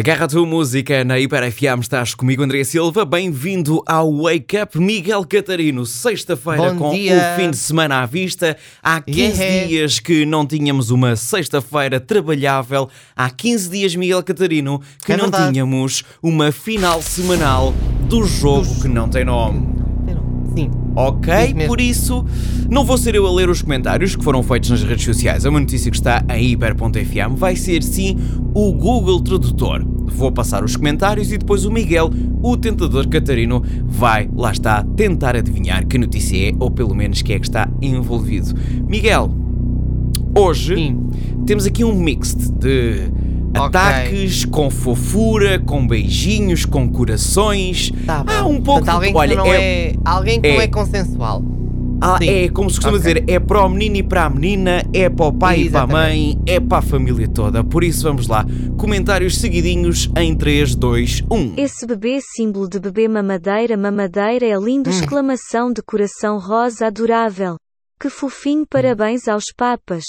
Agarra a tua música na Hiper FM, estás comigo, André Silva. Bem-vindo ao Wake Up Miguel Catarino. Sexta-feira com dia. o fim de semana à vista. Há 15 Yeah. dias que não tínhamos uma sexta-feira trabalhável. Há 15 dias, Miguel Catarino, que É não verdade. tínhamos uma final semanal do jogo que não tem nome. Sim. Ok? Mesmo. Por isso, não vou ser eu a ler os comentários que foram feitos nas redes sociais. É uma notícia que está em hiper.fm. Vai ser sim o Google Tradutor. Vou passar os comentários e depois o Miguel, o tentador Catarino, vai, lá está, tentar adivinhar que notícia é, ou pelo menos que é que está envolvido. Miguel, hoje Sim. temos aqui um mix de ataques com fofura, com beijinhos, com corações. Tá bom. Há um pouco Portanto, de... alguém Olha, que não é- é... alguém que não é- é consensual. Ah, Sim. é como se costuma Ok. dizer, é para o menino e para a menina, é para o pai e para a Exatamente. mãe, é para a família toda. Por isso vamos lá, comentários seguidinhos em um. 3, 2, 1. Esse bebê símbolo de bebê mamadeira mamadeira é lindo Hum. exclamação de coração rosa adorável. Que fofinho parabéns aos papas.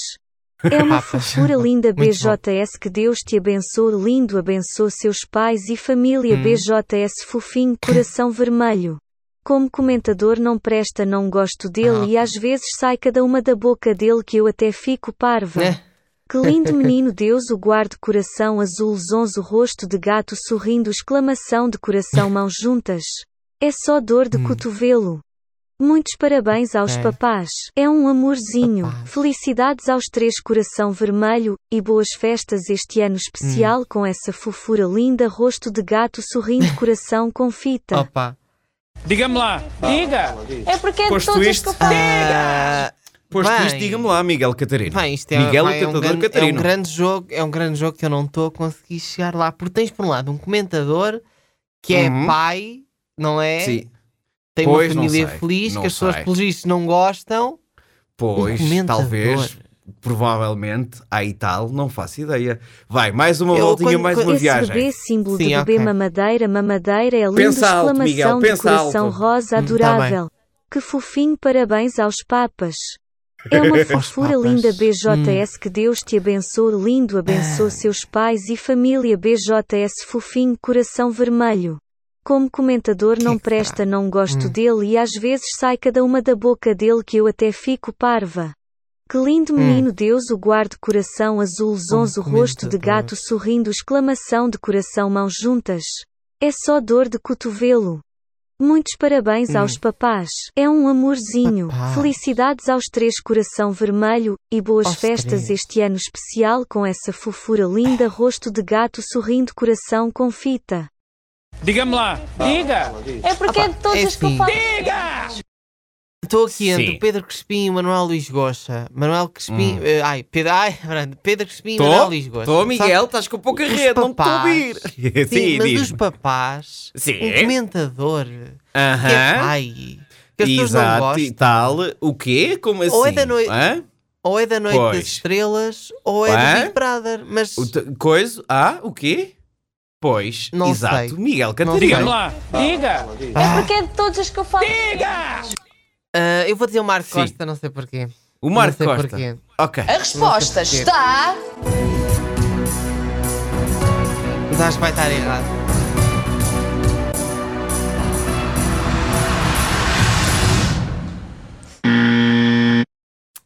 É uma fofura linda. BJS que Deus te abençoe lindo abençoe seus pais e família Hum. BJS fofinho coração vermelho. Como comentador não presta não gosto dele Ah. e às vezes sai cada uma da boca dele que eu até fico parva. Né? Que lindo menino Deus o guarde coração azul zonzo rosto de gato sorrindo exclamação de coração mãos juntas. É só dor de cotovelo. Muitos parabéns aos É. papás. É um amorzinho. Felicidades aos três coração vermelho e boas festas este ano especial com essa fofura linda rosto de gato sorrindo coração com fita. Opa. Diga-me lá, diga! É porque é de Posto todos os isto- que eu faço. Ah, Posto bem. isto, diga-me lá, Miguel Catarino. Bem, isto é, Miguel, vai, o é um tentador grande, é um Catarino. grande jogo, é um grande jogo que eu não estou a conseguir chegar lá. Porque tens por um lado um comentador que é Uhum. pai, não é? Sim, Tem Pois, uma família feliz, não que as pessoas pelos vistos não gostam. pois, Um talvez, provavelmente, aí tal, não faço ideia. Vai, mais uma Eu, voltinha, quando- mais uma Esse viagem. bebê símbolo Sim, de bebê ok. mamadeira mamadeira é lindo Pensa alto, exclamação Miguel, de coração alto. rosa Hum, tá adorável. que fofinho parabéns aos papas. É uma fofura linda BJS que Deus te abençoe lindo abençoe Ah. seus pais e família BJS fofinho coração vermelho. Como comentador não que presta não gosto Hum. dele e às vezes sai cada uma da boca dele que eu até fico parva. Que lindo menino Deus o guarde coração azul zonzo rosto de Hum. gato sorrindo exclamação de coração mãos juntas. É só dor de cotovelo. Muitos parabéns aos papás. É um amorzinho. Hum. Papás. Felicidades aos três coração vermelho e boas Aos festas três. este ano especial com essa fofura linda rosto de gato sorrindo coração com fita. Diga-me lá, diga! É porque é de todos é os que eu faço. Diga! Estou aqui entre Sim. o Pedro Crespim e o Manuel Luís Gosta. Manuel Crespim. Hum. eh, ai, Pedro, ai, Brando, Pedro Crespim e Manuel Luís Gosta. estou, Miguel, estás com pouca os rede, não me estou a ouvir. papás- Sim, mas os diz-me. papás, Sim. um comentador que é Aham. pai, que as pessoas não Exato, e gostam, tal. O quê? Como assim? Ou é da noite- Hã? ou é da Noite Pois. das Estrelas, ou é Hã? do Big Brother, mas O coisa? Ah, o quê? Pois, Não exato. sei. Miguel Catarino. Diga-me lá, diga! É porque é de todos os que eu faço. Ah, eu vou dizer o Marco Sim. Costa, não sei porquê. O Marco não sei Costa. porquê. Ok. A resposta está. Mas acho que vai estar errado.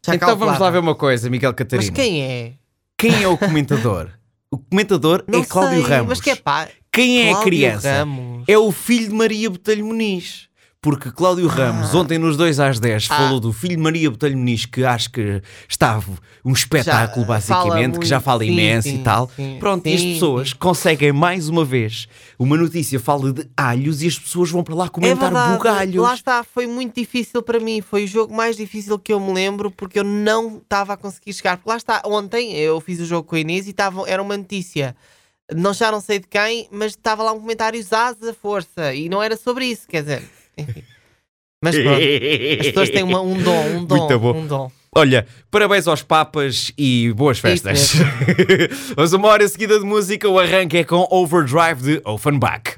Já Então vamos lá ver uma coisa, Miguel Catarino. Mas quem é? Quem é o comentador? o comentador Não é Cláudio sei, Ramos. Mas que é pá? Quem é a Cláudio criança? Ramos. É o filho de Maria Botelho Muniz. Porque Cláudio Ramos, ontem nos 2 às 10, Ah. falou do filho de Maria Botelho Muniz, que acho que estava um espetáculo, Já, basicamente, fala que já muito, fala sim, imenso sim, e tal. sim, Pronto, e as pessoas conseguem mais uma vez. Uma notícia fala de alhos e as pessoas vão para lá É comentar verdade, bugalhos. lá está, foi muito difícil para mim. Foi o jogo mais difícil que eu me lembro porque eu não estava a conseguir chegar. Porque lá está, ontem eu fiz o jogo com a Inês e estava, era uma notícia. Não já não sei de quem, mas estava lá um comentário Zaz a força e não era sobre isso, quer dizer. Enfim. Mas pronto, as pessoas têm uma- um dom, um dom, Muito bom. um dom. Olha, parabéns aos papas e boas festas. A uma hora seguida de música. O arranque é com Overdrive de Offenbach.